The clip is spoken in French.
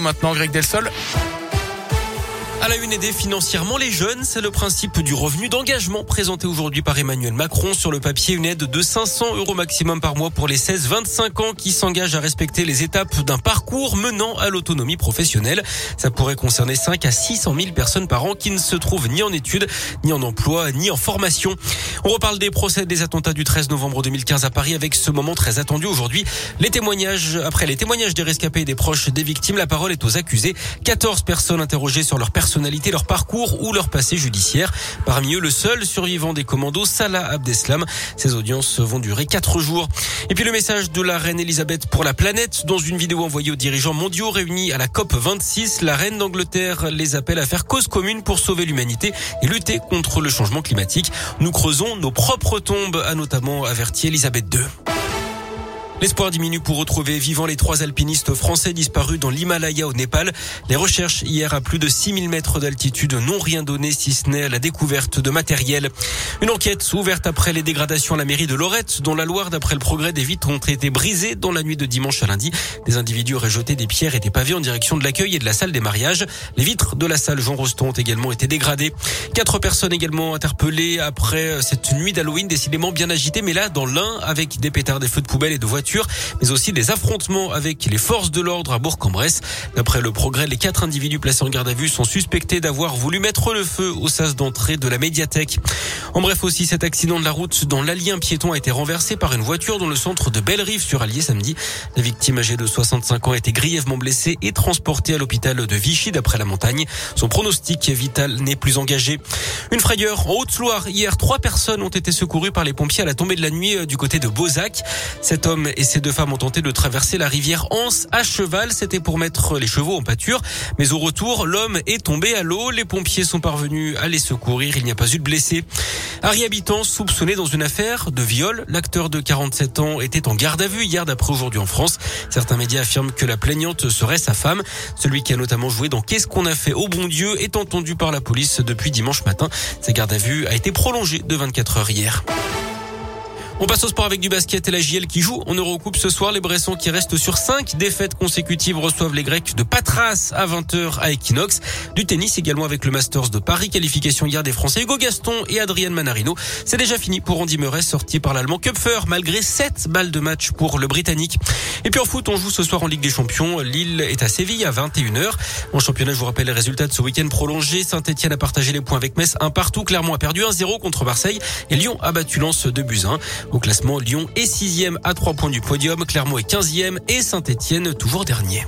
maintenant, Greg Delsol. À la une, aider financièrement les jeunes, c'est le principe du revenu d'engagement présenté aujourd'hui par Emmanuel Macron. Sur le papier, une aide de 500 euros maximum par mois pour les 16-25 ans qui s'engagent à respecter les étapes d'un parcours menant à l'autonomie professionnelle. Ça pourrait concerner 5 à 600 000 personnes par an qui ne se trouvent ni en études, ni en emploi, ni en formation. On reparle des procès des attentats du 13 novembre 2015 à Paris avec ce moment très attendu aujourd'hui. Les témoignages, après les témoignages des rescapés et des proches des victimes, la parole est aux accusés. 14 personnes interrogées sur leur personnalité leur parcours ou leur passé judiciaire. Parmi eux, le seul survivant des commandos, Salah Abdeslam. Ces audiences vont durer quatre jours. Et puis le message de la reine Elisabeth pour la planète. Dans une vidéo envoyée aux dirigeants mondiaux réunis à la COP 26, la reine d'Angleterre les appelle à faire cause commune pour sauver l'humanité et lutter contre le changement climatique. Nous creusons nos propres tombes, a notamment averti Elisabeth II. L'espoir diminue pour retrouver vivants les trois alpinistes français disparus dans l'Himalaya au Népal. Les recherches hier à plus de 6000 mètres d'altitude n'ont rien donné si ce n'est la découverte de matériel. Une enquête ouverte après les dégradations à la mairie de Lorette, dont la Loire, d'après le progrès des vitres, ont été brisées dans la nuit de dimanche à lundi. Des individus auraient jeté des pierres et des pavés en direction de l'accueil et de la salle des mariages. Les vitres de la salle Jean Rostand ont également été dégradées. Quatre personnes également interpellées après cette nuit d'Halloween décidément bien agitée, mais là dans l'un avec des pétards, des feux de poubelle et de voitures mais aussi des affrontements avec les forces de l'ordre à Bourg-en-Bresse. D'après le progrès, les quatre individus placés en garde à vue sont suspectés d'avoir voulu mettre le feu au sas d'entrée de la médiathèque. En bref aussi, cet accident de la route dans l'Allier, un piéton a été renversé par une voiture dans le centre de Bellerive sur Allier samedi. La victime âgée de 65 ans a été grièvement blessée et transportée à l'hôpital de Vichy d'après la montagne. Son pronostic vital n'est plus engagé. Une frayeur en Haute-Loire. Hier, trois personnes ont été secourues par les pompiers à la tombée de la nuit euh, du côté de Beauzac. Cet homme et ces deux femmes ont tenté de traverser la rivière Anse à cheval. C'était pour mettre les chevaux en pâture. Mais au retour, l'homme est tombé à l'eau. Les pompiers sont parvenus à les secourir. Il n'y a pas eu de blessés. Harry Habitant soupçonné dans une affaire de viol. L'acteur de 47 ans était en garde à vue hier d'après aujourd'hui en France. Certains médias affirment que la plaignante serait sa femme. Celui qui a notamment joué dans Qu'est-ce qu'on a fait au bon Dieu est entendu par la police depuis dimanche matin. Sa garde à vue a été prolongée de 24 heures hier. On passe au sport avec du basket et la JL qui joue en Eurocoupe ce soir. Les Bressons qui restent sur cinq défaites consécutives reçoivent les Grecs de Patras à 20h à Equinox. Du tennis également avec le Masters de Paris. Qualification hier des Français Hugo Gaston et Adrien Manarino. C'est déjà fini pour Andy Murray sorti par l'Allemand Kupfer malgré 7 balles de match pour le Britannique. Et puis en foot, on joue ce soir en Ligue des Champions. Lille est à Séville à 21h. En championnat, je vous rappelle les résultats de ce week-end prolongé. Saint-Etienne a partagé les points avec Metz un partout. Clermont a perdu 1-0 contre Marseille et Lyon a battu Lens de Buzyn. Au classement, Lyon est sixième à trois points du podium, Clermont est quinzième et Saint-Etienne toujours dernier.